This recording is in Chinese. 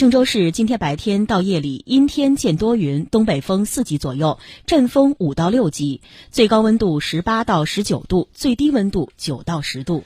郑州市今天白天到夜里阴天见多云东北风四级左右阵风五到六级最高温度十八到十九度最低温度九到十度。